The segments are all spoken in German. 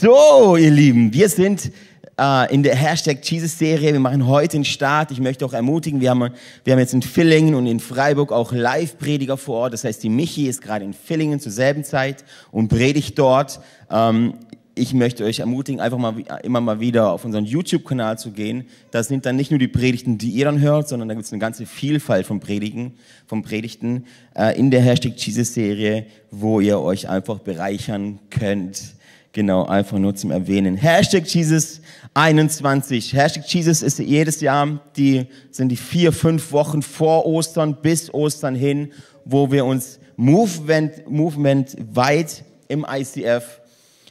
So, ihr Lieben, wir sind äh, in der Hashtag Jesus-Serie. Wir machen heute den Start. Ich möchte auch ermutigen, wir haben, wir haben jetzt in Villingen und in Freiburg auch Live-Prediger vor Ort. Das heißt, die Michi ist gerade in Villingen zur selben Zeit und predigt dort. Ähm, ich möchte euch ermutigen, einfach mal immer mal wieder auf unseren YouTube-Kanal zu gehen. Das sind dann nicht nur die Predigten, die ihr dann hört, sondern da gibt es eine ganze Vielfalt von Predigen, von Predigten äh, in der Hashtag Jesus-Serie, wo ihr euch einfach bereichern könnt. Genau, einfach nur zum Erwähnen. Hashtag Jesus 21. Hashtag Jesus ist jedes Jahr, die sind die vier, fünf Wochen vor Ostern bis Ostern hin, wo wir uns Movement, Movement weit im ICF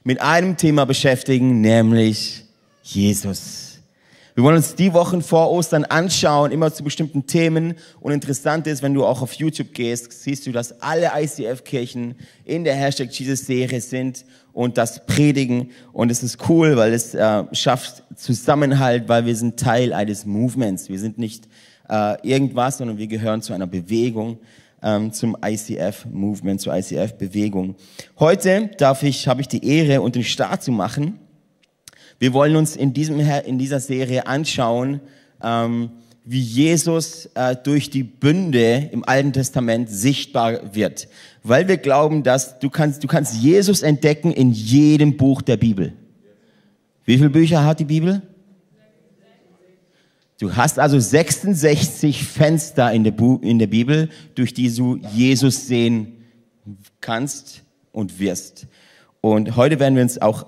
mit einem Thema beschäftigen, nämlich Jesus. Wir wollen uns die Wochen vor Ostern anschauen, immer zu bestimmten Themen. Und interessant ist, wenn du auch auf YouTube gehst, siehst du, dass alle ICF-Kirchen in der Hashtag Jesus-Serie sind und das predigen. Und es ist cool, weil es äh, schafft Zusammenhalt, weil wir sind Teil eines Movements. Wir sind nicht äh, irgendwas, sondern wir gehören zu einer Bewegung, ähm, zum ICF-Movement, zur ICF-Bewegung. Heute darf ich, habe ich die Ehre und den Start zu machen wir wollen uns in, diesem, in dieser Serie anschauen, ähm, wie Jesus äh, durch die Bünde im Alten Testament sichtbar wird. Weil wir glauben, dass du kannst, du kannst Jesus entdecken in jedem Buch der Bibel. Wie viele Bücher hat die Bibel? Du hast also 66 Fenster in der, Bu in der Bibel, durch die du Jesus sehen kannst und wirst. Und heute werden wir uns auch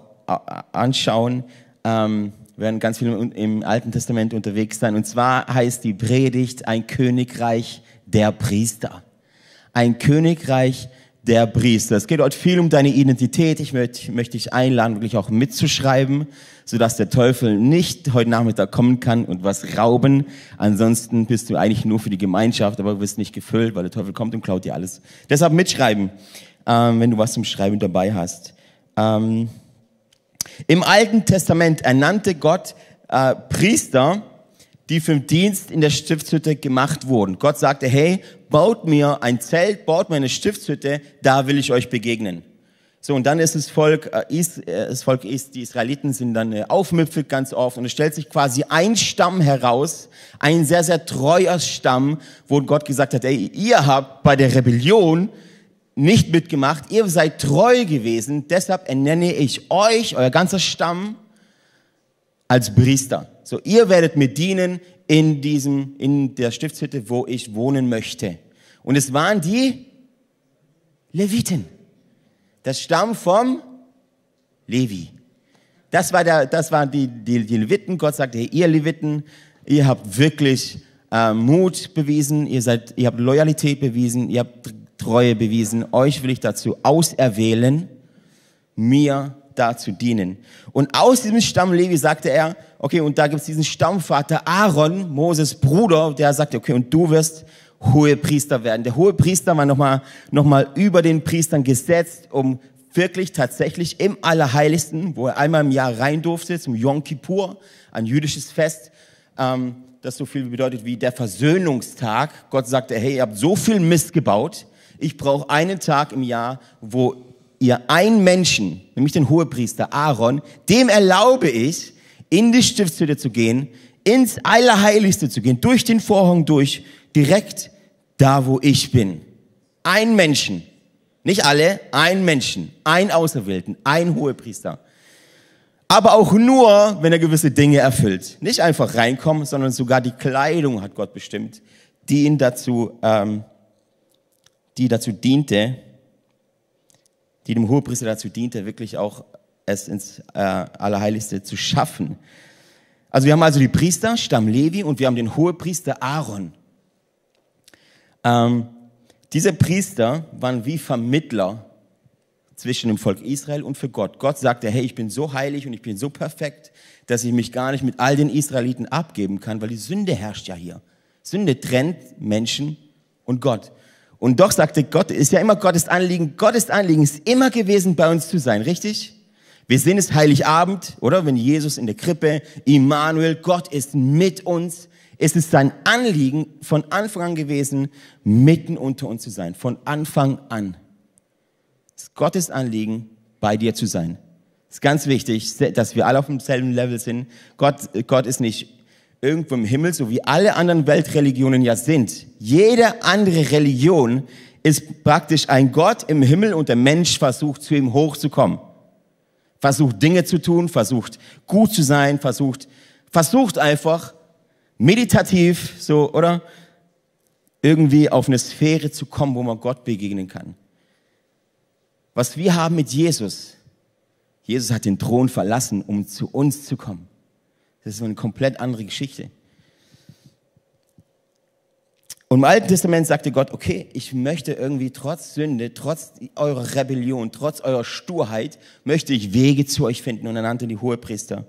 anschauen. Ähm, werden ganz viel im Alten Testament unterwegs sein. Und zwar heißt die Predigt ein Königreich der Priester. Ein Königreich der Priester. Es geht heute viel um deine Identität. Ich möchte, möchte dich einladen, wirklich auch mitzuschreiben, sodass der Teufel nicht heute Nachmittag kommen kann und was rauben. Ansonsten bist du eigentlich nur für die Gemeinschaft, aber du wirst nicht gefüllt, weil der Teufel kommt und klaut dir alles. Deshalb mitschreiben, ähm, wenn du was zum Schreiben dabei hast. Ähm, im Alten Testament ernannte Gott äh, Priester, die für den Dienst in der Stiftshütte gemacht wurden. Gott sagte, hey, baut mir ein Zelt, baut mir eine Stiftshütte, da will ich euch begegnen. So, und dann ist das Volk, äh, ist, äh, das Volk ist, die Israeliten sind dann äh, aufmüpfig ganz oft und es stellt sich quasi ein Stamm heraus, ein sehr, sehr treuer Stamm, wo Gott gesagt hat, ey, ihr habt bei der Rebellion nicht mitgemacht, ihr seid treu gewesen, deshalb ernenne ich euch, euer ganzer Stamm, als Priester. So, ihr werdet mir dienen in diesem, in der Stiftshütte, wo ich wohnen möchte. Und es waren die Leviten. Das Stamm vom Levi. Das war der, das waren die, die, die Leviten. Gott sagte, ihr Leviten, ihr habt wirklich äh, Mut bewiesen, ihr seid, ihr habt Loyalität bewiesen, ihr habt Treue bewiesen. Euch will ich dazu auserwählen, mir da zu dienen. Und aus diesem Stamm Levi sagte er, okay, und da gibt es diesen Stammvater Aaron, Moses Bruder, der sagte, okay, und du wirst hohe Priester werden. Der hohe Priester war nochmal noch mal über den Priestern gesetzt, um wirklich tatsächlich im Allerheiligsten, wo er einmal im Jahr rein durfte, zum Yom Kippur, ein jüdisches Fest, ähm, das so viel bedeutet wie der Versöhnungstag. Gott sagte, hey, ihr habt so viel Mist gebaut, ich brauche einen Tag im Jahr, wo ihr einen Menschen, nämlich den Hohepriester Aaron, dem erlaube ich, in die Stiftshütte zu gehen, ins Allerheiligste zu gehen, durch den Vorhang durch, direkt da, wo ich bin. Ein Menschen. Nicht alle, ein Menschen, ein Auserwählten, ein Hohepriester. Aber auch nur, wenn er gewisse Dinge erfüllt. Nicht einfach reinkommen, sondern sogar die Kleidung hat Gott bestimmt, die ihn dazu ähm, die dazu diente, die dem Hohepriester dazu diente, wirklich auch es ins äh, Allerheiligste zu schaffen. Also wir haben also die Priester, Stamm Levi, und wir haben den Hohepriester Aaron. Ähm, diese Priester waren wie Vermittler zwischen dem Volk Israel und für Gott. Gott sagte, hey, ich bin so heilig und ich bin so perfekt, dass ich mich gar nicht mit all den Israeliten abgeben kann, weil die Sünde herrscht ja hier. Sünde trennt Menschen und Gott. Und doch sagte Gott, ist ja immer Gottes Anliegen, Gottes Anliegen ist immer gewesen, bei uns zu sein, richtig? Wir sehen es Heiligabend, oder? Wenn Jesus in der Krippe, Immanuel, Gott ist mit uns. Es ist sein Anliegen von Anfang an gewesen, mitten unter uns zu sein. Von Anfang an. Es ist Gottes Anliegen, bei dir zu sein. ist ganz wichtig, dass wir alle auf demselben Level sind. Gott, Gott ist nicht irgendwo im Himmel, so wie alle anderen Weltreligionen ja sind. Jede andere Religion ist praktisch ein Gott im Himmel und der Mensch versucht zu ihm hochzukommen. Versucht Dinge zu tun, versucht gut zu sein, versucht, versucht einfach meditativ, so, oder? Irgendwie auf eine Sphäre zu kommen, wo man Gott begegnen kann. Was wir haben mit Jesus, Jesus hat den Thron verlassen, um zu uns zu kommen. Das ist eine komplett andere Geschichte. Und im Alten Testament sagte Gott, okay, ich möchte irgendwie trotz Sünde, trotz eurer Rebellion, trotz eurer Sturheit, möchte ich Wege zu euch finden. Und er nannte die Hohepriester.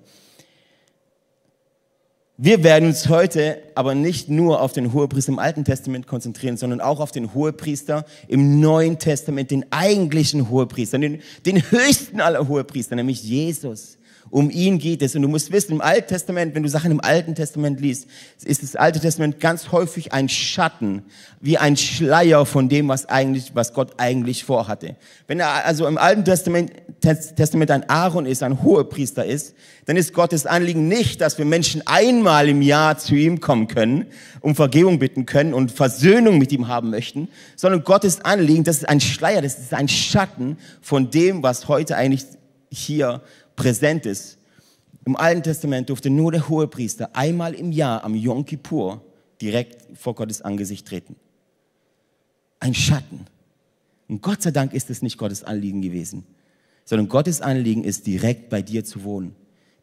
Wir werden uns heute aber nicht nur auf den Hohepriester im Alten Testament konzentrieren, sondern auch auf den Hohepriester im Neuen Testament, den eigentlichen Hohepriester, den, den höchsten aller Hohepriester, nämlich Jesus. Um ihn geht es. Und du musst wissen, im Alten Testament, wenn du Sachen im Alten Testament liest, ist das Alte Testament ganz häufig ein Schatten, wie ein Schleier von dem, was eigentlich, was Gott eigentlich vorhatte. Wenn er also im Alten Testament, Testament ein Aaron ist, ein Hohepriester ist, dann ist Gottes Anliegen nicht, dass wir Menschen einmal im Jahr zu ihm kommen können, um Vergebung bitten können und Versöhnung mit ihm haben möchten, sondern Gottes Anliegen, das ist ein Schleier, das ist ein Schatten von dem, was heute eigentlich hier präsent ist. Im Alten Testament durfte nur der Hohepriester einmal im Jahr am Yom Kippur direkt vor Gottes Angesicht treten. Ein Schatten. Und Gott sei Dank ist es nicht Gottes Anliegen gewesen, sondern Gottes Anliegen ist direkt bei dir zu wohnen.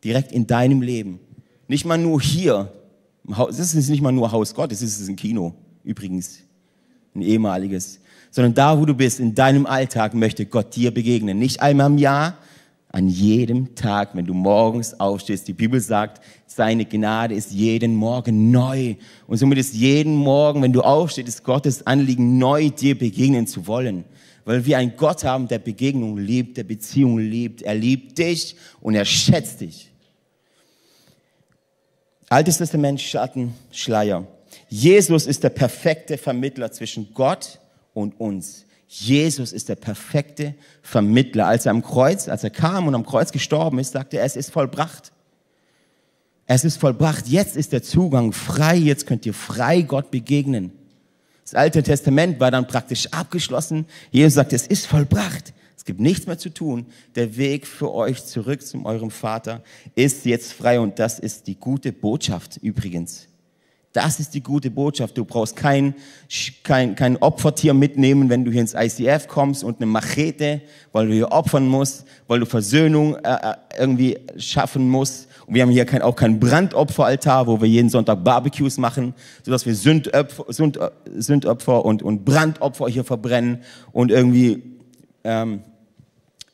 Direkt in deinem Leben. Nicht mal nur hier. Das ist nicht mal nur Haus Gottes, das ist ein Kino übrigens. Ein ehemaliges. Sondern da, wo du bist, in deinem Alltag möchte Gott dir begegnen. Nicht einmal im Jahr, an jedem Tag, wenn du morgens aufstehst. Die Bibel sagt, seine Gnade ist jeden Morgen neu. Und somit ist jeden Morgen, wenn du aufstehst, ist Gottes Anliegen, neu dir begegnen zu wollen. Weil wir einen Gott haben, der Begegnung liebt, der Beziehung liebt. Er liebt dich und er schätzt dich. Altes Testament, Schatten, Schleier. Jesus ist der perfekte Vermittler zwischen Gott und uns. Jesus ist der perfekte Vermittler. Als er am Kreuz, als er kam und am Kreuz gestorben ist, sagte er, es ist vollbracht. Es ist vollbracht. Jetzt ist der Zugang frei. Jetzt könnt ihr frei Gott begegnen. Das Alte Testament war dann praktisch abgeschlossen. Jesus sagt, es ist vollbracht. Es gibt nichts mehr zu tun. Der Weg für euch zurück zu eurem Vater ist jetzt frei und das ist die gute Botschaft übrigens. Das ist die gute Botschaft. Du brauchst kein, kein, kein Opfertier mitnehmen, wenn du hier ins ICF kommst und eine Machete, weil du hier opfern musst, weil du Versöhnung äh, äh, irgendwie schaffen musst. Und wir haben hier kein, auch kein Brandopferaltar, wo wir jeden Sonntag Barbecues machen, sodass wir Sündopfer, Sünd, Sündopfer und, und Brandopfer hier verbrennen und irgendwie ähm,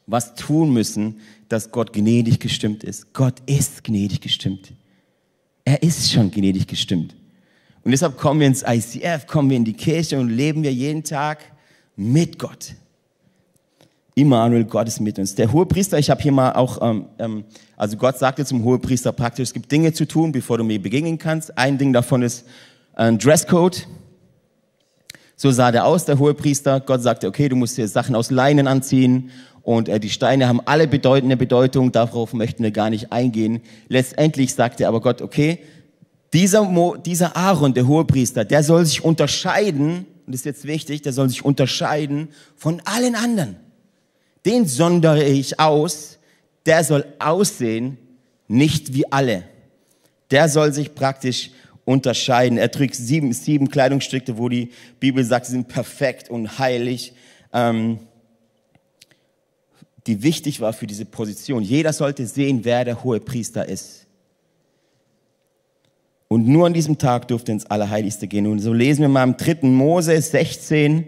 was tun müssen, dass Gott gnädig gestimmt ist. Gott ist gnädig gestimmt. Er ist schon gnädig gestimmt. Und deshalb kommen wir ins ICF, kommen wir in die Kirche und leben wir jeden Tag mit Gott. Immanuel, Gott ist mit uns. Der Hohepriester, ich habe hier mal auch, ähm, ähm, also Gott sagte zum Hohepriester praktisch, es gibt Dinge zu tun, bevor du mir begegnen kannst. Ein Ding davon ist ein Dresscode. So sah der aus, der Hohepriester. Gott sagte, okay, du musst dir Sachen aus Leinen anziehen und äh, die Steine haben alle bedeutende Bedeutung, darauf möchten wir gar nicht eingehen. Letztendlich sagte aber Gott, okay, dieser, Mo, dieser Aaron, der Hohepriester, der soll sich unterscheiden, und das ist jetzt wichtig, der soll sich unterscheiden von allen anderen. Den sondere ich aus, der soll aussehen, nicht wie alle. Der soll sich praktisch unterscheiden. Er trägt sieben, sieben Kleidungsstücke, wo die Bibel sagt, sie sind perfekt und heilig, ähm, die wichtig war für diese Position. Jeder sollte sehen, wer der hohe Priester ist. Und nur an diesem Tag durfte ins Allerheiligste gehen. Und so lesen wir mal im 3. Mose 16,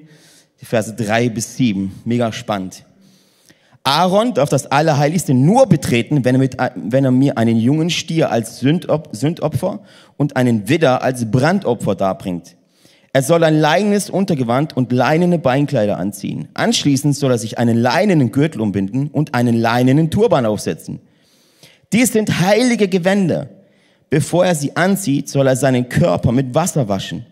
die Verse 3 bis 7. Mega spannend. Aaron darf das Allerheiligste nur betreten, wenn er, mit, wenn er mir einen jungen Stier als Sündopfer und einen Widder als Brandopfer darbringt. Er soll ein leinenes Untergewand und leinene Beinkleider anziehen. Anschließend soll er sich einen leinenen Gürtel umbinden und einen leinenen Turban aufsetzen. Dies sind heilige Gewänder. Bevor er sie anzieht, soll er seinen Körper mit Wasser waschen.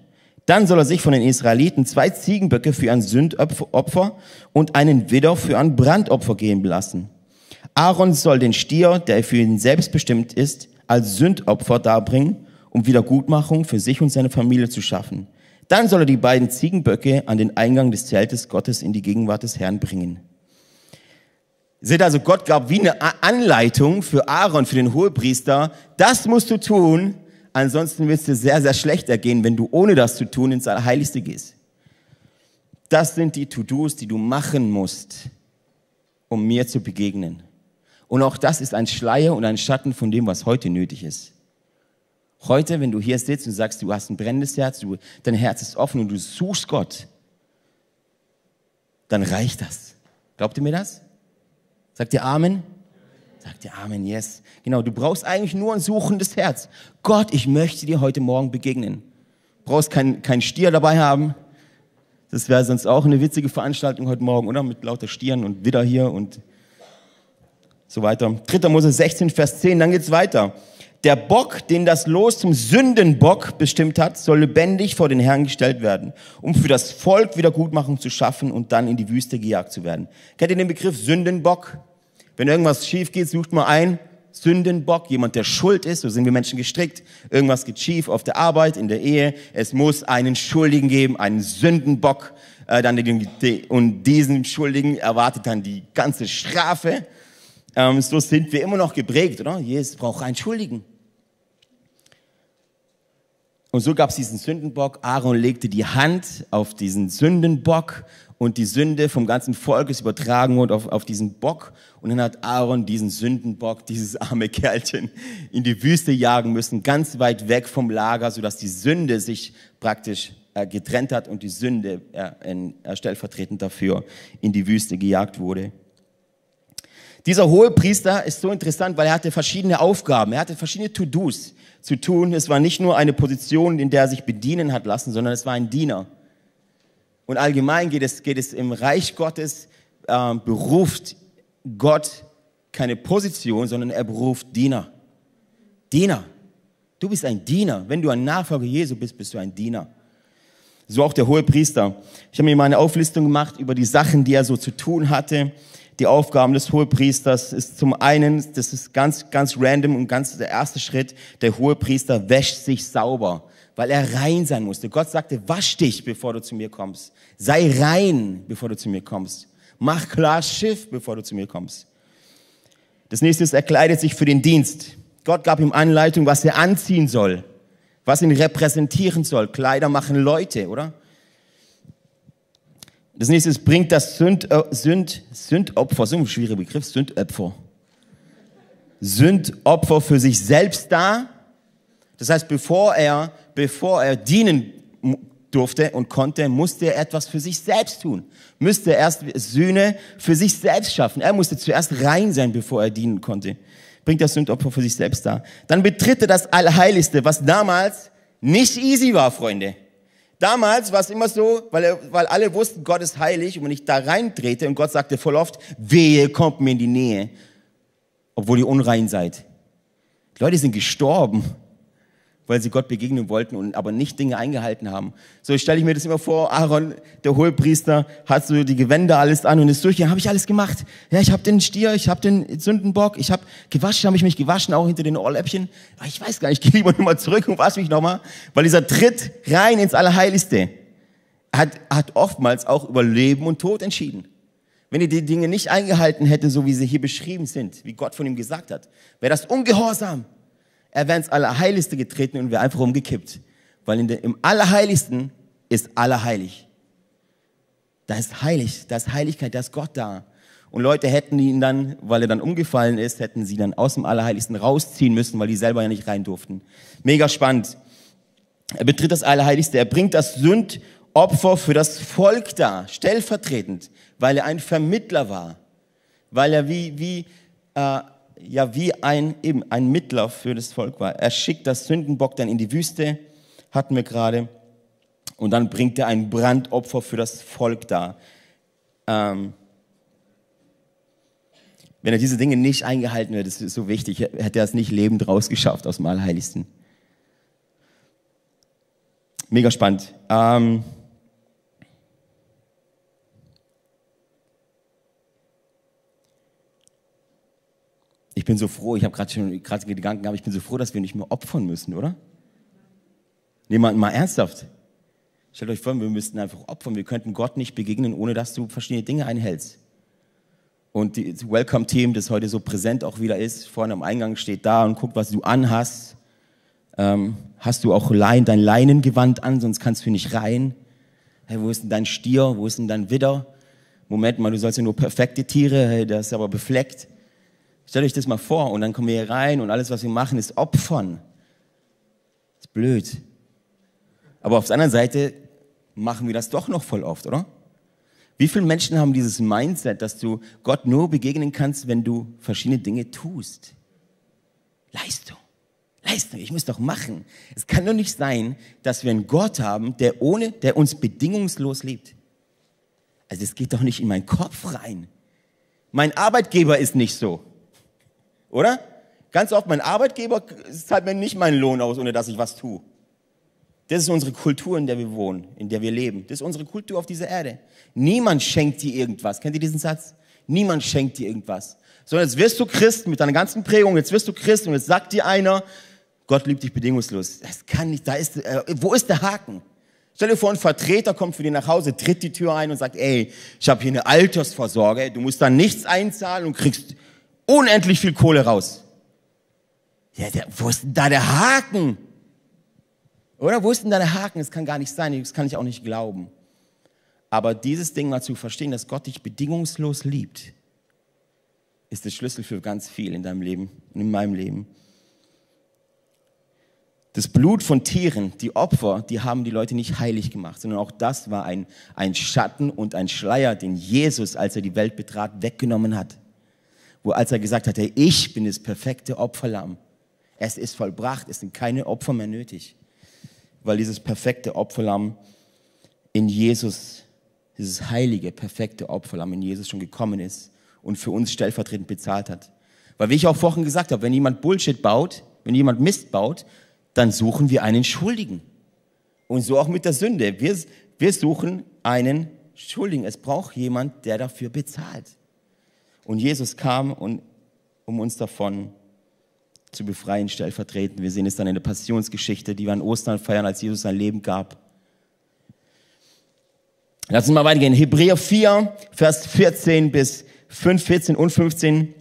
Dann soll er sich von den Israeliten zwei Ziegenböcke für ein Sündopfer und einen Widder für ein Brandopfer geben lassen. Aaron soll den Stier, der für ihn selbst bestimmt ist, als Sündopfer darbringen, um Wiedergutmachung für sich und seine Familie zu schaffen. Dann soll er die beiden Ziegenböcke an den Eingang des Zeltes Gottes in die Gegenwart des Herrn bringen. Seht also, Gott gab wie eine Anleitung für Aaron, für den Hohepriester. Das musst du tun, ansonsten wird es dir sehr, sehr schlecht ergehen, wenn du ohne das zu tun ins Allerheiligste gehst. Das sind die To-Dos, die du machen musst, um mir zu begegnen. Und auch das ist ein Schleier und ein Schatten von dem, was heute nötig ist. Heute, wenn du hier sitzt und sagst, du hast ein brennendes Herz, du, dein Herz ist offen und du suchst Gott, dann reicht das. Glaubt ihr mir das? Sagt ihr Amen? Sagt ihr Amen, yes. Genau, du brauchst eigentlich nur ein suchendes Herz. Gott, ich möchte dir heute Morgen begegnen. Du brauchst kein, kein Stier dabei haben. Das wäre sonst auch eine witzige Veranstaltung heute Morgen, oder? Mit lauter Stieren und Widder hier und so weiter. 3. Mose 16, Vers 10, dann geht's weiter. Der Bock, den das Los zum Sündenbock bestimmt hat, soll lebendig vor den Herrn gestellt werden, um für das Volk Wiedergutmachung zu schaffen und dann in die Wüste gejagt zu werden. Kennt ihr den Begriff Sündenbock? Wenn irgendwas schief geht, sucht man ein Sündenbock, jemand, der schuld ist. So sind wir Menschen gestrickt. Irgendwas geht schief auf der Arbeit, in der Ehe. Es muss einen Schuldigen geben, einen Sündenbock. Äh, dann die, und diesen Schuldigen erwartet dann die ganze Strafe. Ähm, so sind wir immer noch geprägt, oder? Jesus braucht einen Schuldigen. Und so gab es diesen Sündenbock. Aaron legte die Hand auf diesen Sündenbock und die Sünde vom ganzen Volk ist übertragen worden auf, auf diesen Bock. Und dann hat Aaron diesen Sündenbock, dieses arme Kerlchen, in die Wüste jagen müssen, ganz weit weg vom Lager, sodass die Sünde sich praktisch äh, getrennt hat und die Sünde äh, in, äh, stellvertretend dafür in die Wüste gejagt wurde. Dieser hohe Priester ist so interessant, weil er hatte verschiedene Aufgaben, er hatte verschiedene To-Dos zu tun. Es war nicht nur eine Position, in der er sich bedienen hat lassen, sondern es war ein Diener. Und allgemein geht es, geht es im Reich Gottes, äh, beruft Gott keine Position, sondern er beruft Diener. Diener. Du bist ein Diener. Wenn du ein Nachfolger Jesu bist, bist du ein Diener. So auch der hohe Priester. Ich habe mir mal eine Auflistung gemacht über die Sachen, die er so zu tun hatte die Aufgaben des Hohepriesters ist zum einen, das ist ganz, ganz random und ganz der erste Schritt, der Hohepriester wäscht sich sauber, weil er rein sein musste. Gott sagte, wasch dich, bevor du zu mir kommst. Sei rein, bevor du zu mir kommst. Mach klar Schiff, bevor du zu mir kommst. Das nächste ist, er kleidet sich für den Dienst. Gott gab ihm Anleitung, was er anziehen soll, was ihn repräsentieren soll. Kleider machen Leute, oder? Das nächste ist, bringt das Sünd, äh, Sünd, Sündopfer, so ein schwieriger Begriff, Sündopfer. Sündopfer für sich selbst dar. Das heißt, bevor er, bevor er dienen durfte und konnte, musste er etwas für sich selbst tun. Müsste erst Sühne für sich selbst schaffen. Er musste zuerst rein sein, bevor er dienen konnte. Bringt das Sündopfer für sich selbst dar. Dann betritt er das Allerheiligste, was damals nicht easy war, Freunde. Damals war es immer so, weil, er, weil alle wussten, Gott ist heilig und wenn ich da reintrete und Gott sagte voll oft, wehe, kommt mir in die Nähe, obwohl ihr unrein seid. Die Leute sind gestorben weil sie Gott begegnen wollten und aber nicht Dinge eingehalten haben. So stelle ich mir das immer vor, Aaron, der Hohepriester, hat so die Gewänder alles an und ist durch, ja, habe ich alles gemacht. Ja, ich habe den Stier, ich habe den Sündenbock, ich habe gewaschen, habe ich mich gewaschen, auch hinter den Ohrläppchen. Aber ich weiß gar nicht, ich gehe lieber nochmal zurück und wasche mich nochmal, weil dieser Tritt rein ins Allerheiligste hat, hat oftmals auch über Leben und Tod entschieden. Wenn er die Dinge nicht eingehalten hätte, so wie sie hier beschrieben sind, wie Gott von ihm gesagt hat, wäre das Ungehorsam. Er wäre ins Allerheiligste getreten und wäre einfach umgekippt. Weil der, im Allerheiligsten ist Allerheilig. Da ist heilig, da ist Heiligkeit, da ist Gott da. Und Leute hätten ihn dann, weil er dann umgefallen ist, hätten sie dann aus dem Allerheiligsten rausziehen müssen, weil die selber ja nicht rein durften. Mega spannend. Er betritt das Allerheiligste. Er bringt das Sündopfer für das Volk da, stellvertretend, weil er ein Vermittler war. Weil er wie, wie äh, ja wie ein, eben ein Mittler für das Volk war. Er schickt das Sündenbock dann in die Wüste, hatten wir gerade, und dann bringt er ein Brandopfer für das Volk da. Ähm, wenn er diese Dinge nicht eingehalten hätte, das ist so wichtig, hätte er es nicht lebend rausgeschafft aus dem Allerheiligsten. Mega spannend. Ähm, Ich bin so froh, ich habe gerade schon gerade Gedanken gehabt, ich bin so froh, dass wir nicht mehr opfern müssen, oder? Niemand mal ernsthaft. Stellt euch vor, wir müssten einfach opfern. Wir könnten Gott nicht begegnen, ohne dass du verschiedene Dinge einhältst. Und das Welcome-Team, das heute so präsent auch wieder ist, vorne am Eingang steht da und guckt, was du anhast. Ähm, hast du auch Lein, dein Leinengewand an, sonst kannst du nicht rein. Hey, wo ist denn dein Stier? Wo ist denn dein Widder? Moment mal, du sollst ja nur perfekte Tiere, hey, das ist aber befleckt. Stellt euch das mal vor und dann kommen wir hier rein und alles, was wir machen, ist Opfern. Ist blöd. Aber auf der anderen Seite machen wir das doch noch voll oft, oder? Wie viele Menschen haben dieses Mindset, dass du Gott nur begegnen kannst, wenn du verschiedene Dinge tust? Leistung. Leistung, ich muss doch machen. Es kann doch nicht sein, dass wir einen Gott haben, der ohne, der uns bedingungslos liebt. Also es geht doch nicht in meinen Kopf rein. Mein Arbeitgeber ist nicht so. Oder? Ganz oft, mein Arbeitgeber zahlt mir nicht meinen Lohn aus, ohne dass ich was tue. Das ist unsere Kultur, in der wir wohnen, in der wir leben. Das ist unsere Kultur auf dieser Erde. Niemand schenkt dir irgendwas. Kennt ihr diesen Satz? Niemand schenkt dir irgendwas. Sondern jetzt wirst du Christ mit deiner ganzen Prägung, jetzt wirst du Christ und jetzt sagt dir einer, Gott liebt dich bedingungslos. Das kann nicht, da ist, äh, wo ist der Haken? Stell dir vor, ein Vertreter kommt für dich nach Hause, tritt die Tür ein und sagt, ey, ich habe hier eine Altersvorsorge, du musst da nichts einzahlen und kriegst unendlich viel Kohle raus. Ja, der, wo ist denn da der Haken? Oder wo ist denn da der Haken? Das kann gar nicht sein, das kann ich auch nicht glauben. Aber dieses Ding mal zu verstehen, dass Gott dich bedingungslos liebt, ist der Schlüssel für ganz viel in deinem Leben und in meinem Leben. Das Blut von Tieren, die Opfer, die haben die Leute nicht heilig gemacht, sondern auch das war ein, ein Schatten und ein Schleier, den Jesus, als er die Welt betrat, weggenommen hat. Wo als er gesagt hat, ich bin das perfekte Opferlamm. Es ist vollbracht, es sind keine Opfer mehr nötig weil dieses perfekte Opferlamm in Jesus, dieses heilige, perfekte Opferlamm in Jesus schon gekommen ist und für uns stellvertretend bezahlt hat. Weil wie ich auch vorhin gesagt habe, wenn jemand Bullshit baut, wenn jemand Mist baut, dann suchen wir einen Schuldigen. Und so auch mit der Sünde. Wir, wir suchen einen Schuldigen. Es braucht jemand, der dafür bezahlt. Und Jesus kam, und, um uns davon zu befreien, stellvertretend. Wir sehen es dann in der Passionsgeschichte, die wir an Ostern feiern, als Jesus sein Leben gab. Lass uns mal weitergehen. Hebräer 4, Vers 14 bis 5, 14 und 15.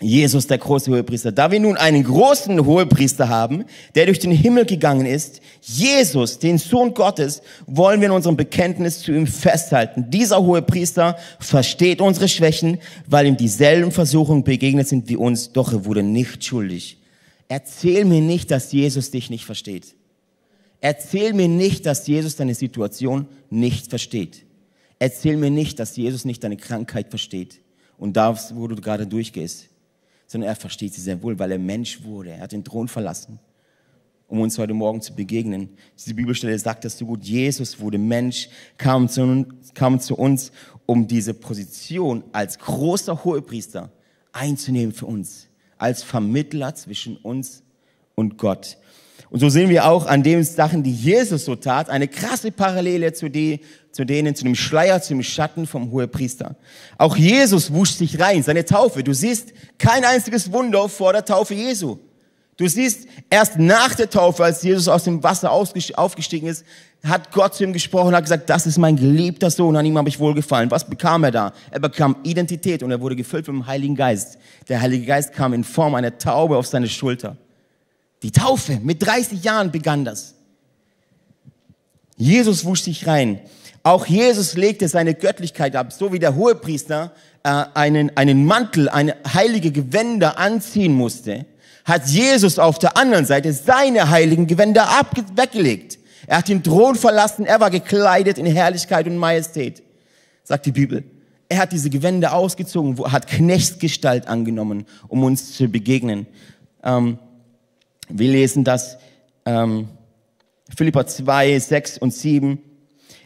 Jesus, der große Hohepriester. Da wir nun einen großen Hohepriester haben, der durch den Himmel gegangen ist, Jesus, den Sohn Gottes, wollen wir in unserem Bekenntnis zu ihm festhalten. Dieser Hohepriester versteht unsere Schwächen, weil ihm dieselben Versuchungen begegnet sind wie uns, doch er wurde nicht schuldig. Erzähl mir nicht, dass Jesus dich nicht versteht. Erzähl mir nicht, dass Jesus deine Situation nicht versteht. Erzähl mir nicht, dass Jesus nicht deine Krankheit versteht und das, wo du gerade durchgehst, sondern er versteht sie sehr wohl, weil er Mensch wurde. Er hat den Thron verlassen, um uns heute Morgen zu begegnen. Diese Bibelstelle sagt das so gut. Jesus wurde Mensch, kam zu, kam zu uns, um diese Position als großer Hohepriester einzunehmen für uns als Vermittler zwischen uns und Gott. Und so sehen wir auch an den Sachen, die Jesus so tat, eine krasse Parallele zu, die, zu denen, zu dem Schleier, zu dem Schatten vom Hohepriester. Auch Jesus wusch sich rein, seine Taufe. Du siehst kein einziges Wunder vor der Taufe Jesu. Du siehst, erst nach der Taufe, als Jesus aus dem Wasser aufgestiegen ist, hat Gott zu ihm gesprochen hat gesagt, das ist mein geliebter Sohn, an ihm habe ich wohlgefallen. Was bekam er da? Er bekam Identität und er wurde gefüllt mit dem Heiligen Geist. Der Heilige Geist kam in Form einer Taube auf seine Schulter. Die Taufe, mit 30 Jahren begann das. Jesus wusch sich rein. Auch Jesus legte seine Göttlichkeit ab, so wie der Hohepriester äh, einen, einen Mantel, eine heilige Gewänder anziehen musste hat Jesus auf der anderen Seite seine heiligen Gewänder ab weggelegt. Er hat den Thron verlassen, er war gekleidet in Herrlichkeit und Majestät, sagt die Bibel. Er hat diese Gewänder ausgezogen, hat Knechtsgestalt angenommen, um uns zu begegnen. Ähm, wir lesen das, ähm, Philippa 2, 6 und 7.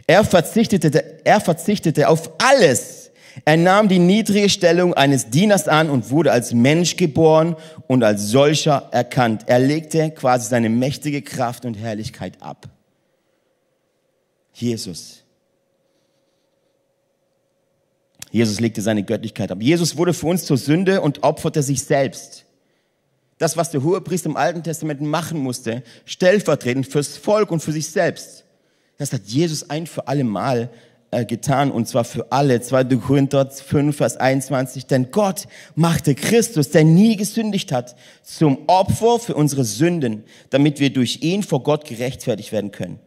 Er verzichtete, er verzichtete auf alles, er nahm die niedrige Stellung eines Dieners an und wurde als Mensch geboren und als solcher erkannt. Er legte quasi seine mächtige Kraft und Herrlichkeit ab. Jesus. Jesus legte seine Göttlichkeit ab. Jesus wurde für uns zur Sünde und opferte sich selbst. Das, was der Hohepriester im Alten Testament machen musste, stellvertretend fürs Volk und für sich selbst. Das hat Jesus ein für alle Mal äh, getan und zwar für alle. 2. Korinther 5, Vers 21. Denn Gott machte Christus, der nie gesündigt hat, zum Opfer für unsere Sünden, damit wir durch ihn vor Gott gerechtfertigt werden können.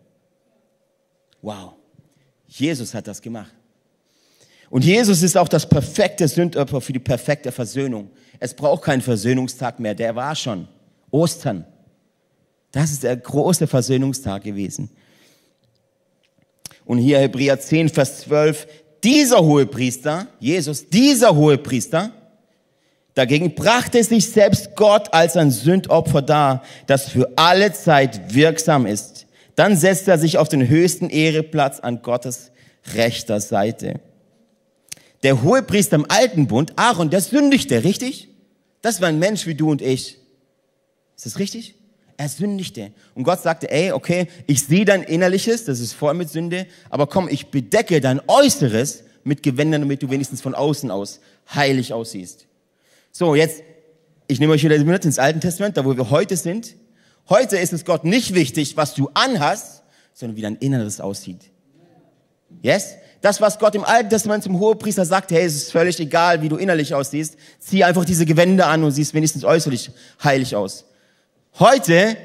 Wow. Jesus hat das gemacht. Und Jesus ist auch das perfekte Sündopfer für die perfekte Versöhnung. Es braucht keinen Versöhnungstag mehr, der war schon. Ostern. Das ist der große Versöhnungstag gewesen. Und hier Hebräer 10, Vers 12, dieser Hohepriester, Jesus, dieser Hohepriester, dagegen brachte sich selbst Gott als ein Sündopfer dar, das für alle Zeit wirksam ist. Dann setzt er sich auf den höchsten Ehreplatz an Gottes rechter Seite. Der Hohepriester im alten Bund, Aaron, der sündigte, richtig? Das war ein Mensch wie du und ich. Ist das richtig? Er sündigte. Und Gott sagte, ey, okay, ich sehe dein Innerliches, das ist voll mit Sünde, aber komm, ich bedecke dein Äußeres mit Gewändern, damit du wenigstens von außen aus heilig aussiehst. So, jetzt, ich nehme euch wieder mit ins Alten Testament, da wo wir heute sind. Heute ist es Gott nicht wichtig, was du anhast, sondern wie dein Inneres aussieht. Yes? Das, was Gott im Alten Testament zum Hohepriester sagt, hey, es ist völlig egal, wie du innerlich aussiehst, zieh einfach diese Gewände an und siehst wenigstens äußerlich heilig aus. Heute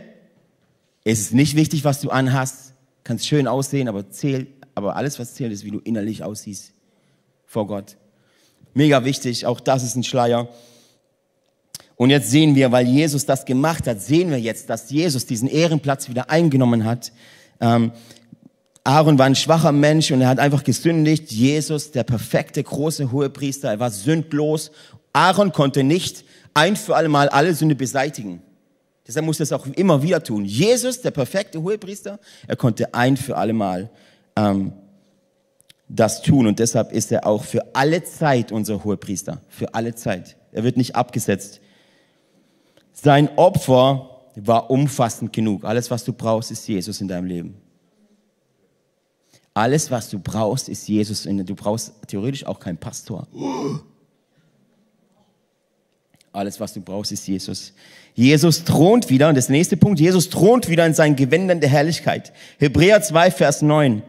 ist es nicht wichtig, was du anhast, kannst schön aussehen, aber zählt, aber alles, was zählt, ist, wie du innerlich aussiehst vor Gott. Mega wichtig, auch das ist ein Schleier. Und jetzt sehen wir, weil Jesus das gemacht hat, sehen wir jetzt, dass Jesus diesen Ehrenplatz wieder eingenommen hat. Ähm, Aaron war ein schwacher Mensch und er hat einfach gesündigt. Jesus, der perfekte große Hohepriester, er war sündlos. Aaron konnte nicht ein für alle Mal alle Sünde beseitigen. Deshalb musste er es auch immer wieder tun. Jesus, der perfekte Hohepriester, er konnte ein für alle Mal ähm, das tun und deshalb ist er auch für alle Zeit unser Hohepriester. Für alle Zeit. Er wird nicht abgesetzt. Sein Opfer war umfassend genug. Alles, was du brauchst, ist Jesus in deinem Leben. Alles, was du brauchst, ist Jesus. Du brauchst theoretisch auch keinen Pastor. Alles, was du brauchst, ist Jesus. Jesus thront wieder, und das nächste Punkt, Jesus thront wieder in seinen Gewändern der Herrlichkeit. Hebräer 2, Vers 9.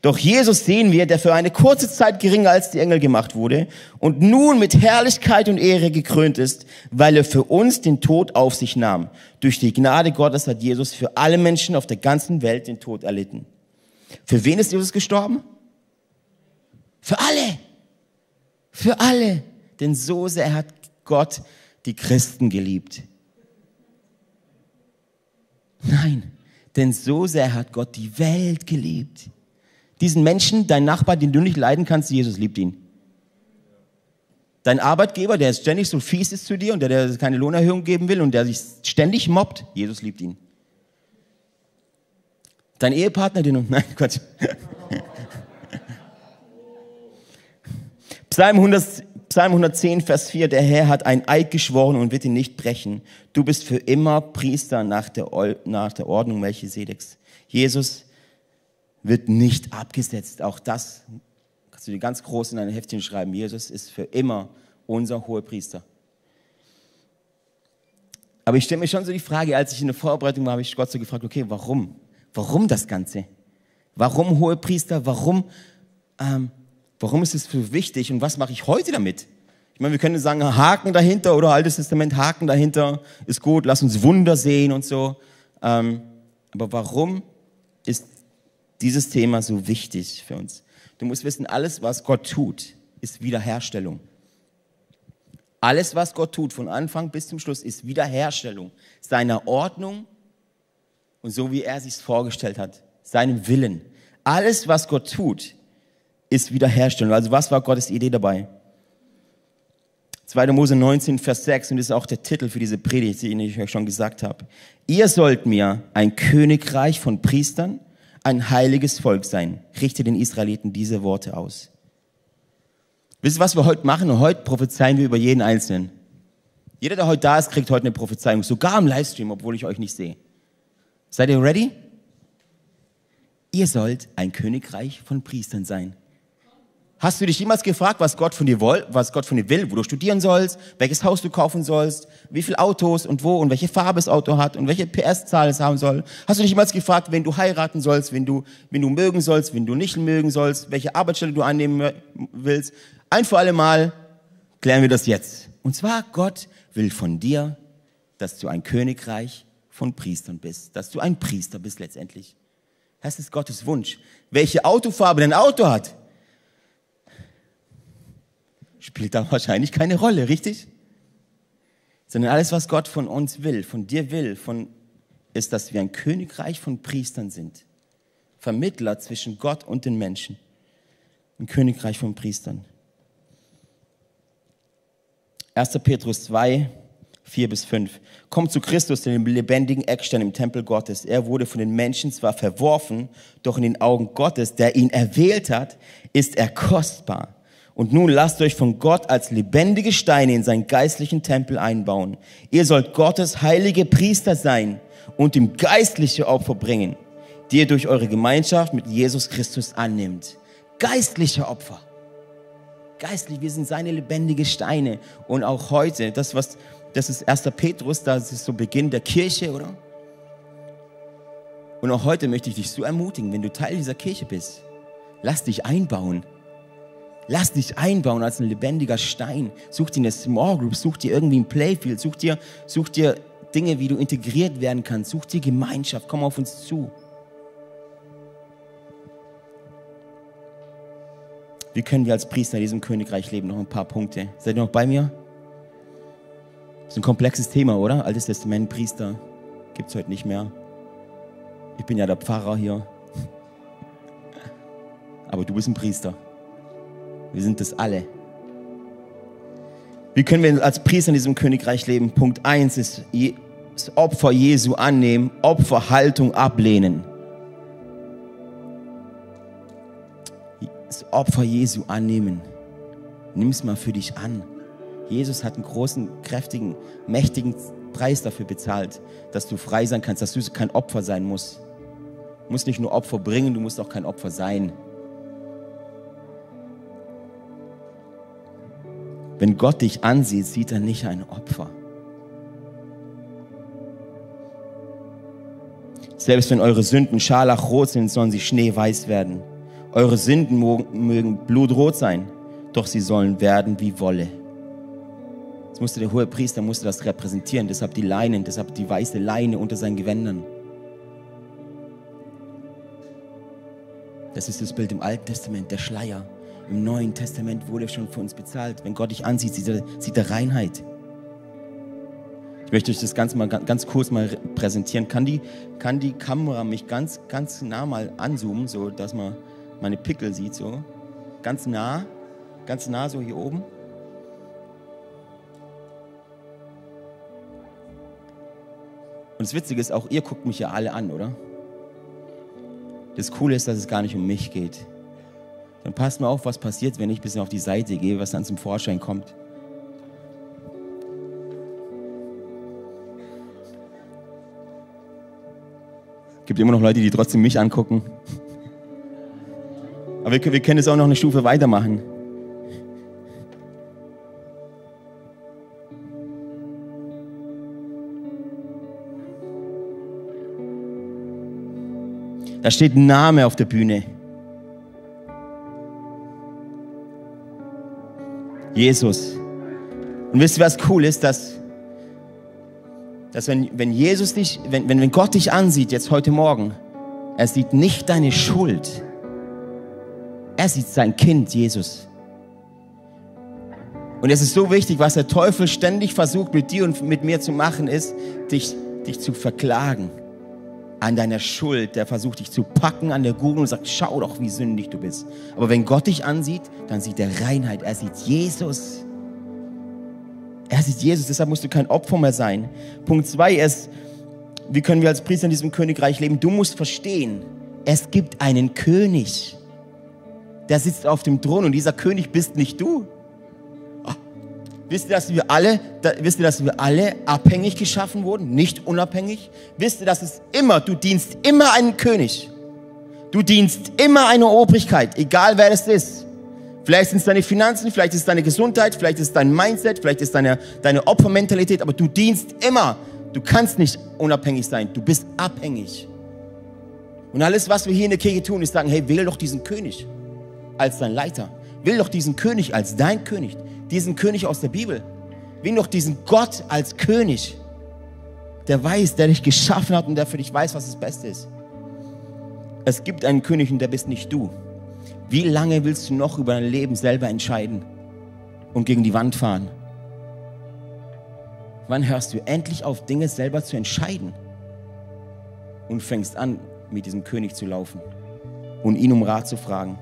Doch Jesus sehen wir, der für eine kurze Zeit geringer als die Engel gemacht wurde und nun mit Herrlichkeit und Ehre gekrönt ist, weil er für uns den Tod auf sich nahm. Durch die Gnade Gottes hat Jesus für alle Menschen auf der ganzen Welt den Tod erlitten. Für wen ist Jesus gestorben? Für alle. Für alle. Denn so sehr hat Gott die Christen geliebt. Nein, denn so sehr hat Gott die Welt geliebt. Diesen Menschen, dein Nachbar, den du nicht leiden kannst, Jesus liebt ihn. Dein Arbeitgeber, der ständig so fies ist zu dir und der dir keine Lohnerhöhung geben will und der sich ständig mobbt, Jesus liebt ihn. Dein Ehepartner, den du, nein, Gott. Psalm, 100, Psalm 110, Vers 4, der Herr hat ein Eid geschworen und wird ihn nicht brechen. Du bist für immer Priester nach der, nach der Ordnung Melchisedeks. Jesus wird nicht abgesetzt. Auch das kannst du dir ganz groß in ein Heftchen schreiben. Jesus ist für immer unser hoher Priester. Aber ich stelle mir schon so die Frage, als ich in der Vorbereitung war, habe ich Gott so gefragt, okay, warum? Warum das Ganze? Warum hohe Priester? Warum, ähm, warum ist es für wichtig und was mache ich heute damit? Ich meine, wir können sagen, Haken dahinter oder Altes Testament, Haken dahinter ist gut, lass uns Wunder sehen und so. Ähm, aber warum ist dieses Thema so wichtig für uns? Du musst wissen, alles, was Gott tut, ist Wiederherstellung. Alles, was Gott tut, von Anfang bis zum Schluss, ist Wiederherstellung seiner Ordnung und so wie er sich vorgestellt hat, seinem Willen. Alles, was Gott tut, ist Wiederherstellung. Also was war Gottes Idee dabei? 2. Mose 19, Vers 6, und das ist auch der Titel für diese Predigt, die ich euch schon gesagt habe. Ihr sollt mir ein Königreich von Priestern, ein heiliges Volk sein. Richte den Israeliten diese Worte aus. Wisst ihr, was wir heute machen? heute prophezeien wir über jeden Einzelnen. Jeder, der heute da ist, kriegt heute eine Prophezeiung, sogar im Livestream, obwohl ich euch nicht sehe. Seid ihr ready? Ihr sollt ein Königreich von Priestern sein. Hast du dich jemals gefragt, was Gott von dir will, was Gott von dir will, wo du studieren sollst, welches Haus du kaufen sollst, wie viele Autos und wo und welche Farbe das Auto hat und welche PS-Zahl es haben soll? Hast du dich jemals gefragt, wen du heiraten sollst, wen du, wen du mögen sollst, wen du nicht mögen sollst, welche Arbeitsstelle du annehmen willst? Ein für alle Mal klären wir das jetzt. Und zwar, Gott will von dir, dass du ein Königreich von Priestern bist, dass du ein Priester bist letztendlich. Das ist Gottes Wunsch. Welche Autofarbe dein Auto hat, spielt da wahrscheinlich keine Rolle, richtig? Sondern alles, was Gott von uns will, von dir will, von, ist, dass wir ein Königreich von Priestern sind. Vermittler zwischen Gott und den Menschen. Ein Königreich von Priestern. 1. Petrus 2, 4 bis 5. Kommt zu Christus, dem lebendigen Eckstein im Tempel Gottes. Er wurde von den Menschen zwar verworfen, doch in den Augen Gottes, der ihn erwählt hat, ist er kostbar. Und nun lasst euch von Gott als lebendige Steine in seinen geistlichen Tempel einbauen. Ihr sollt Gottes heilige Priester sein und ihm geistliche Opfer bringen, die ihr durch eure Gemeinschaft mit Jesus Christus annimmt. Geistliche Opfer. Geistlich, wir sind seine lebendige Steine. Und auch heute, das, was, das ist 1. Petrus, das ist so Beginn der Kirche, oder? Und auch heute möchte ich dich so ermutigen, wenn du Teil dieser Kirche bist, lass dich einbauen Lass dich einbauen als ein lebendiger Stein. Such dir eine Small Group, such dir irgendwie ein Playfield, such dir, such dir Dinge, wie du integriert werden kannst. Such dir Gemeinschaft, komm auf uns zu. Wie können wir als Priester in diesem Königreich leben? Noch ein paar Punkte. Seid ihr noch bei mir? Ist ein komplexes Thema, oder? Altes Testament, Priester, gibt es heute nicht mehr. Ich bin ja der Pfarrer hier. Aber du bist ein Priester. Wir sind das alle. Wie können wir als Priester in diesem Königreich leben? Punkt 1 ist das Opfer Jesu annehmen, Opferhaltung ablehnen. Das Opfer Jesu annehmen. Nimm es mal für dich an. Jesus hat einen großen, kräftigen, mächtigen Preis dafür bezahlt, dass du frei sein kannst, dass du kein Opfer sein musst. Du musst nicht nur Opfer bringen, du musst auch kein Opfer sein. Wenn Gott dich ansieht, sieht er nicht ein Opfer. Selbst wenn eure Sünden scharlachrot sind, sollen sie schneeweiß werden. Eure Sünden mögen blutrot sein, doch sie sollen werden wie Wolle. Jetzt musste der hohe Priester musste das repräsentieren, deshalb die Leinen, deshalb die weiße Leine unter seinen Gewändern. Das ist das Bild im Alten Testament, der Schleier. Im Neuen Testament wurde schon für uns bezahlt. Wenn Gott dich ansieht, sieht er, sieht er Reinheit. Ich möchte euch das Ganze mal ganz kurz mal präsentieren. Kann die, kann die Kamera mich ganz, ganz nah mal anzoomen, so dass man meine Pickel sieht, so ganz nah, ganz nah so hier oben. Und das Witzige ist, auch ihr guckt mich ja alle an, oder? Das Coole ist, dass es gar nicht um mich geht dann passt mal auf, was passiert, wenn ich ein bisschen auf die Seite gehe, was dann zum Vorschein kommt. Es gibt immer noch Leute, die trotzdem mich angucken. Aber wir, können es auch noch eine Stufe weitermachen. Da steht ein Name auf der Bühne. Jesus. Und wisst ihr, was cool ist, dass, dass wenn, wenn Jesus dich, wenn, wenn, Gott dich ansieht, jetzt heute Morgen, er sieht nicht deine Schuld. Er sieht sein Kind, Jesus. Und es ist so wichtig, was der Teufel ständig versucht mit dir und mit mir zu machen, ist, dich, dich zu verklagen an deiner Schuld, der versucht dich zu packen an der Gurgel und sagt, schau doch, wie sündig du bist. Aber wenn Gott dich ansieht, dann sieht er Reinheit, er sieht Jesus. Er sieht Jesus, deshalb musst du kein Opfer mehr sein. Punkt zwei ist, wie können wir als Priester in diesem Königreich leben? Du musst verstehen, es gibt einen König, der sitzt auf dem Thron und dieser König bist nicht du. Wisst ihr, dass wir alle, da, wisst ihr, dass wir alle abhängig geschaffen wurden, nicht unabhängig? Wisst ihr, dass es immer, du dienst immer einen König. Du dienst immer einer Obrigkeit, egal wer es ist. Vielleicht sind es deine Finanzen, vielleicht ist es deine Gesundheit, vielleicht ist es dein Mindset, vielleicht ist es deine, deine Opfermentalität, aber du dienst immer. Du kannst nicht unabhängig sein, du bist abhängig. Und alles, was wir hier in der Kirche tun, ist sagen, hey, wähl doch diesen König als dein Leiter. Wähl doch diesen König als dein König, diesen König aus der Bibel. Wähl doch diesen Gott als König, der weiß, der dich geschaffen hat und der für dich weiß, was das Beste ist. Es gibt einen König und der bist nicht du. Wie lange willst du noch über dein Leben selber entscheiden und gegen die Wand fahren? Wann hörst du endlich auf, Dinge selber zu entscheiden und fängst an, mit diesem König zu laufen und ihn um Rat zu fragen?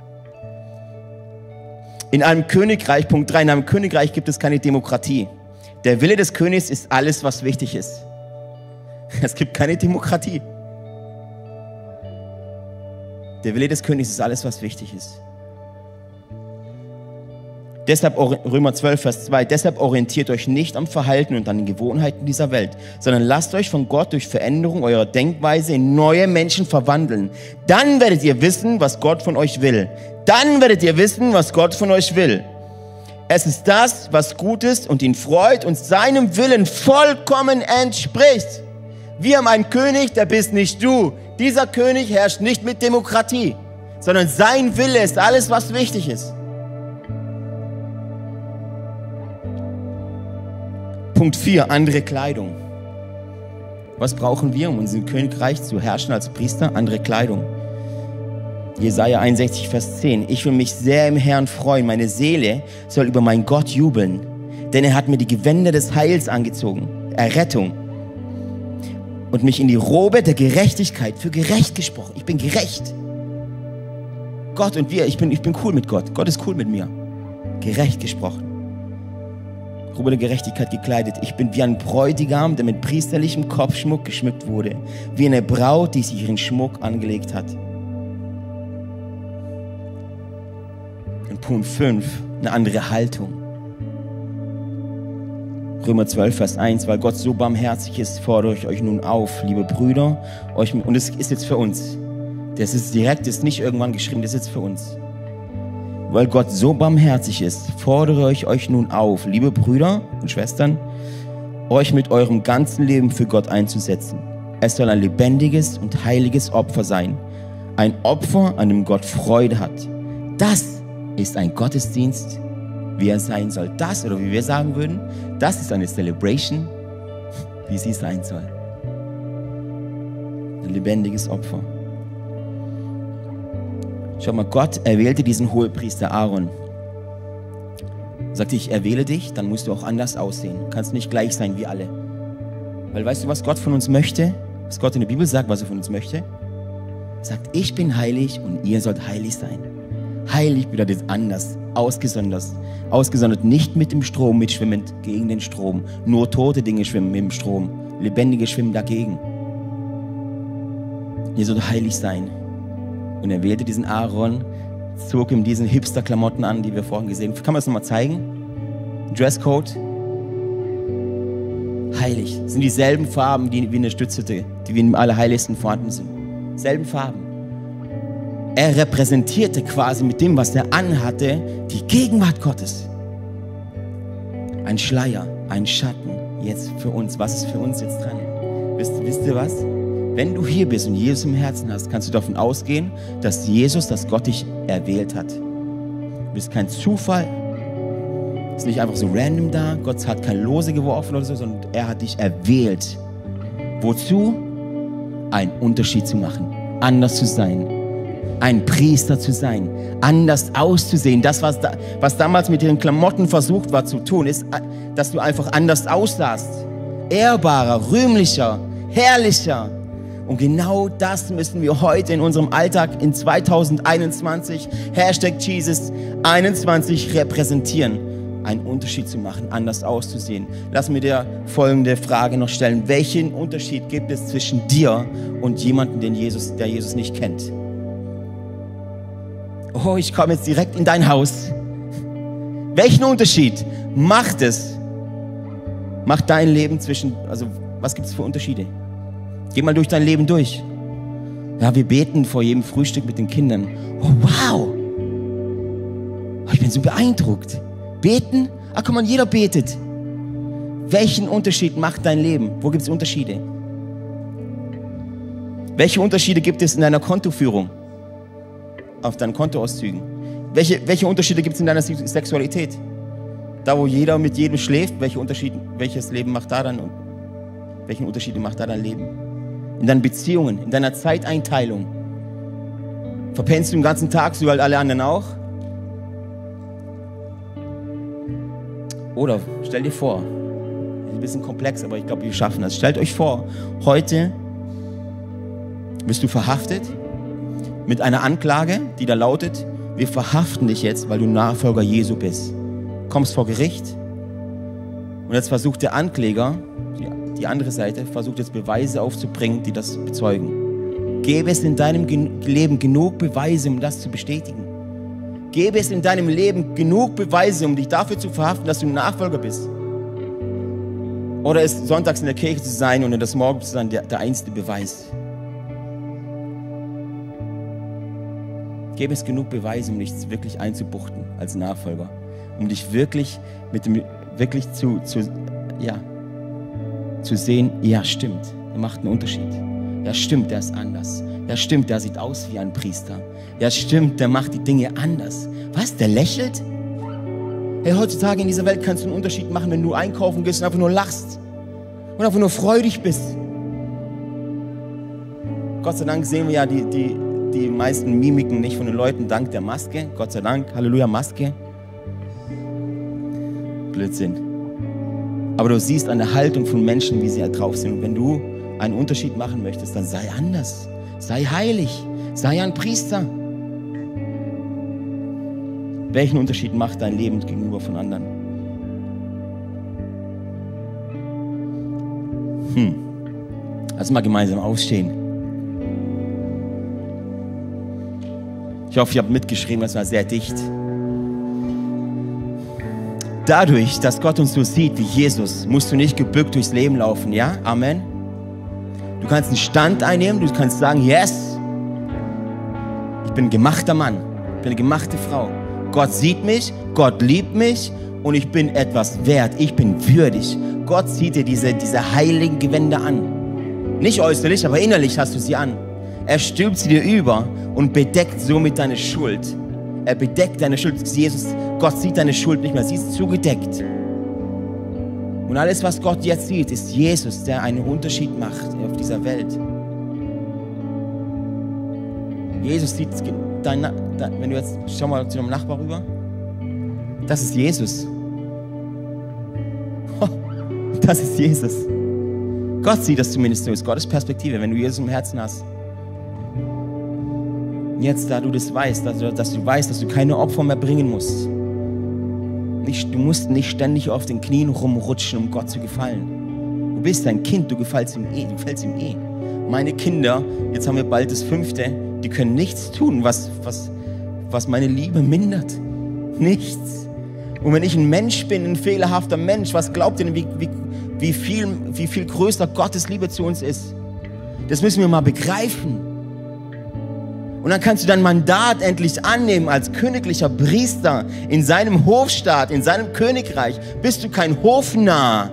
In einem Königreich, Punkt 3, in einem Königreich gibt es keine Demokratie. Der Wille des Königs ist alles, was wichtig ist. Es gibt keine Demokratie. Der Wille des Königs ist alles, was wichtig ist. Deshalb Römer 12, Vers 2, deshalb orientiert euch nicht am Verhalten und an den Gewohnheiten dieser Welt, sondern lasst euch von Gott durch Veränderung eurer Denkweise in neue Menschen verwandeln. Dann werdet ihr wissen, was Gott von euch will. Dann werdet ihr wissen, was Gott von euch will. Es ist das, was gut ist und ihn freut und seinem Willen vollkommen entspricht. Wir haben einen König, der bist nicht du. Dieser König herrscht nicht mit Demokratie, sondern sein Wille ist alles, was wichtig ist. Punkt 4, andere Kleidung. Was brauchen wir, um unser Königreich zu herrschen als Priester? Andere Kleidung. Jesaja 61, Vers 10. Ich will mich sehr im Herrn freuen. Meine Seele soll über meinen Gott jubeln. Denn er hat mir die Gewänder des Heils angezogen. Errettung und mich in die Robe der Gerechtigkeit für gerecht gesprochen. Ich bin gerecht. Gott und wir, ich bin, ich bin cool mit Gott. Gott ist cool mit mir. Gerecht gesprochen. Robe der Gerechtigkeit gekleidet. Ich bin wie ein Bräutigam, der mit priesterlichem Kopfschmuck geschmückt wurde. Wie eine Braut, die sich ihren Schmuck angelegt hat. Punkt 5, eine andere Haltung. Römer 12, Vers 1, weil Gott so barmherzig ist, fordere ich euch nun auf, liebe Brüder, euch, und es ist jetzt für uns. Das ist direkt, ist nicht irgendwann geschrieben, das ist jetzt für uns. Weil Gott so barmherzig ist, fordere ich euch nun auf, liebe Brüder und Schwestern, euch mit eurem ganzen Leben für Gott einzusetzen. Es soll ein lebendiges und heiliges Opfer sein. Ein Opfer, an dem Gott Freude hat. Das ist ein Gottesdienst, wie er sein soll. Das, oder wie wir sagen würden, das ist eine Celebration, wie sie sein soll. Ein lebendiges Opfer. Schau mal, Gott erwählte diesen Hohepriester Aaron. Sagte, ich erwähle dich, dann musst du auch anders aussehen. Du kannst nicht gleich sein wie alle. Weil weißt du, was Gott von uns möchte? Was Gott in der Bibel sagt, was er von uns möchte? Er sagt, ich bin heilig und ihr sollt heilig sein. Heilig bedeutet anders, ausgesondert. Ausgesondert nicht mit dem Strom mitschwimmend gegen den Strom. Nur tote Dinge schwimmen mit dem Strom. Lebendige schwimmen dagegen. Ihr sollt heilig sein. Und er wählte diesen Aaron, zog ihm diesen Hipster-Klamotten an, die wir vorhin gesehen haben. Kann man das nochmal zeigen? Dresscode. Heilig. Das sind dieselben Farben die, wie in der Stützhütte, die wie im Allerheiligsten vorhanden sind. Selben Farben. Er repräsentierte quasi mit dem, was er anhatte, die Gegenwart Gottes. Ein Schleier, ein Schatten, jetzt für uns. Was ist für uns jetzt dran? Wisst, wisst ihr was? Wenn du hier bist und Jesus im Herzen hast, kannst du davon ausgehen, dass Jesus, dass Gott dich erwählt hat. Du bist kein Zufall. Ist nicht einfach so random da. Gott hat kein Lose geworfen oder so, sondern er hat dich erwählt. Wozu? Einen Unterschied zu machen, anders zu sein, ein Priester zu sein, anders auszusehen. Das, was, da, was damals mit ihren Klamotten versucht war zu tun, ist, dass du einfach anders aussahst. Ehrbarer, rühmlicher, herrlicher. Und genau das müssen wir heute in unserem Alltag in 2021, Hashtag Jesus 21 repräsentieren. Einen Unterschied zu machen, anders auszusehen. Lass mir dir folgende Frage noch stellen. Welchen Unterschied gibt es zwischen dir und jemandem, den Jesus, der Jesus nicht kennt? Oh, ich komme jetzt direkt in dein Haus. Welchen Unterschied macht es? Macht dein Leben zwischen, also was gibt es für Unterschiede? Geh mal durch dein Leben durch. Ja, wir beten vor jedem Frühstück mit den Kindern. Oh, wow! Ich bin so beeindruckt. Beten? Ach komm mal, jeder betet. Welchen Unterschied macht dein Leben? Wo gibt es Unterschiede? Welche Unterschiede gibt es in deiner Kontoführung? Auf deinen Kontoauszügen? Welche, welche Unterschiede gibt es in deiner Sexualität? Da, wo jeder mit jedem schläft, welche Unterschiede, welches Leben macht da dann? Welchen Unterschied macht da dein Leben? In deinen Beziehungen, in deiner Zeiteinteilung. Verpennst du den ganzen Tag, so wie halt alle anderen auch? Oder stell dir vor, ist ein bisschen komplex, aber ich glaube, wir schaffen das. Stellt euch vor, heute wirst du verhaftet mit einer Anklage, die da lautet, wir verhaften dich jetzt, weil du Nachfolger Jesu bist. Kommst vor Gericht und jetzt versucht der Ankläger, die, andere Seite, versucht jetzt Beweise aufzubringen, die das bezeugen. Gäbe es in deinem Leben genug Beweise, um das zu bestätigen? Gäbe es in deinem Leben genug Beweise, um dich dafür zu verhaften, dass du ein Nachfolger bist? Oder ist sonntags in der Kirche zu sein und in das Morgen zu sein der, der einzige Beweis? Gäbe es genug Beweise, um dich wirklich einzubuchten als Nachfolger? Um dich wirklich mit dem, wirklich zu, zu, ja, zu sehen, ja, stimmt, er macht einen Unterschied. Ja, stimmt, der ist anders. Ja, stimmt, der sieht aus wie ein Priester. Ja, stimmt, der macht die Dinge anders. Was? Der lächelt? Hey, heutzutage in dieser Welt kannst du einen Unterschied machen, wenn du einkaufen gehst und einfach nur lachst. Und einfach nur freudig bist. Gott sei Dank sehen wir ja die, die, die meisten Mimiken nicht von den Leuten dank der Maske. Gott sei Dank. Halleluja, Maske. Blödsinn. Aber du siehst an der Haltung von Menschen, wie sie halt drauf sind. Und wenn du einen Unterschied machen möchtest, dann sei anders. Sei heilig. Sei ein Priester. Welchen Unterschied macht dein Leben gegenüber von anderen? Hm. Lass mal gemeinsam aufstehen. Ich hoffe, ihr habt mitgeschrieben, das war sehr dicht. Dadurch, dass Gott uns so sieht wie Jesus, musst du nicht gebückt durchs Leben laufen, ja? Amen. Du kannst einen Stand einnehmen, du kannst sagen, yes, ich bin ein gemachter Mann, ich bin eine gemachte Frau. Gott sieht mich, Gott liebt mich und ich bin etwas wert, ich bin würdig. Gott zieht dir diese, diese heiligen Gewänder an. Nicht äußerlich, aber innerlich hast du sie an. Er stülpt sie dir über und bedeckt somit deine Schuld. Er bedeckt deine Schuld. Jesus, Gott sieht deine Schuld nicht mehr, sie ist zugedeckt. Und alles, was Gott jetzt sieht, ist Jesus, der einen Unterschied macht auf dieser Welt. Jesus sieht dein, dein, wenn du jetzt, schau mal zu deinem Nachbar rüber. Das ist Jesus. Das ist Jesus. Gott sieht das zumindest so, ist Gottes Perspektive, wenn du Jesus im Herzen hast. Jetzt, da du das weißt, dass du, dass du weißt, dass du keine Opfer mehr bringen musst, nicht, du musst nicht ständig auf den Knien rumrutschen, um Gott zu gefallen. Du bist ein Kind, du gefällst ihm eh, du gefällst ihm eh. Meine Kinder, jetzt haben wir bald das fünfte, die können nichts tun, was, was, was meine Liebe mindert. Nichts. Und wenn ich ein Mensch bin, ein fehlerhafter Mensch, was glaubt ihr denn, wie, wie, wie, viel, wie viel größer Gottes Liebe zu uns ist? Das müssen wir mal begreifen. Und dann kannst du dein Mandat endlich annehmen als königlicher Priester in seinem Hofstaat, in seinem Königreich. Bist du kein Hofnarr.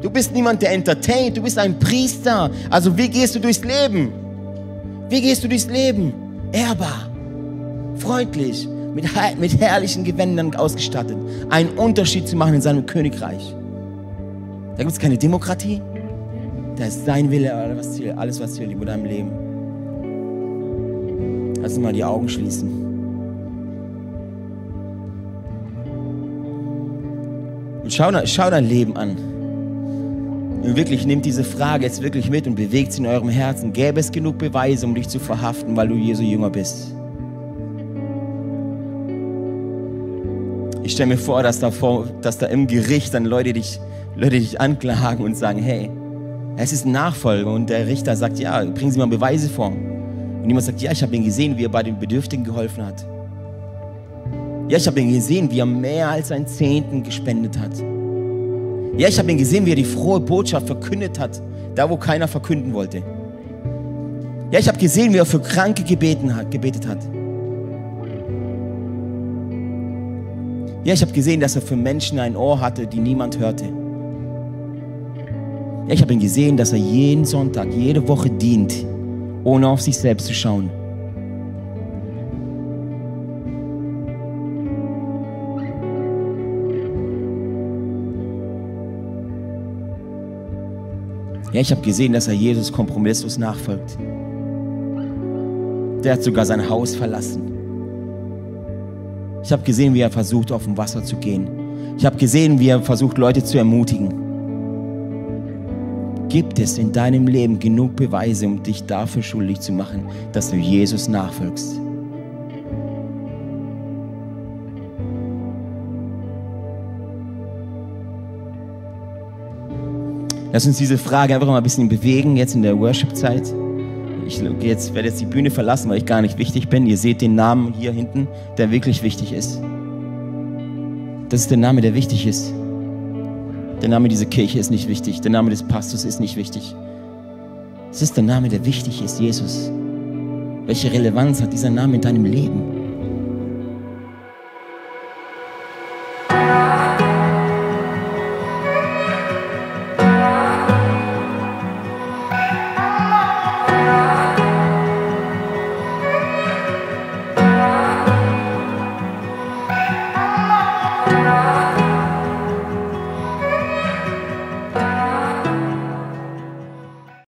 Du bist niemand, der entertaint. Du bist ein Priester. Also wie gehst du durchs Leben? Wie gehst du durchs Leben? Ehrbar, freundlich, mit, mit herrlichen Gewändern ausgestattet. Einen Unterschied zu machen in seinem Königreich. Da gibt es keine Demokratie. Da ist sein Wille, alles, was zählt über deinem Leben. Lass uns mal die Augen schließen. Und schau, schau dein Leben an. Und wirklich nimmt diese Frage jetzt wirklich mit und bewegt sie in eurem Herzen. Gäbe es genug Beweise, um dich zu verhaften, weil du Jesu Jünger bist? Ich stelle mir vor, dass da, vor, dass da im Gericht dann Leute dich, Leute dich anklagen und sagen, hey, es ist ein Nachfolger. Und der Richter sagt, ja, bringen Sie mal Beweise vor. Jemand sagt, ja, ich habe ihn gesehen, wie er bei den Bedürftigen geholfen hat. Ja, ich habe ihn gesehen, wie er mehr als einen Zehnten gespendet hat. Ja, ich habe ihn gesehen, wie er die frohe Botschaft verkündet hat, da wo keiner verkünden wollte. Ja, ich habe gesehen, wie er für Kranke gebeten hat, gebetet hat. Ja, ich habe gesehen, dass er für Menschen ein Ohr hatte, die niemand hörte. Ja, ich habe ihn gesehen, dass er jeden Sonntag, jede Woche dient, ohne auf sich selbst zu schauen. Ja, ich habe gesehen, dass er Jesus kompromisslos nachfolgt. Der hat sogar sein Haus verlassen. Ich habe gesehen, wie er versucht, auf dem Wasser zu gehen. Ich habe gesehen, wie er versucht, Leute zu ermutigen. Gibt es in deinem Leben genug Beweise, um dich dafür schuldig zu machen, dass du Jesus nachfolgst? Lass uns diese Frage einfach mal ein bisschen bewegen, jetzt in der Worship-Zeit. Ich jetzt, werde jetzt die Bühne verlassen, weil ich gar nicht wichtig bin. Ihr seht den Namen hier hinten, der wirklich wichtig ist. Das ist der Name, der wichtig ist. Der Name dieser Kirche ist nicht wichtig. Der Name des Pastors ist nicht wichtig. Es ist der Name, der wichtig ist, Jesus. Welche Relevanz hat dieser Name in deinem Leben?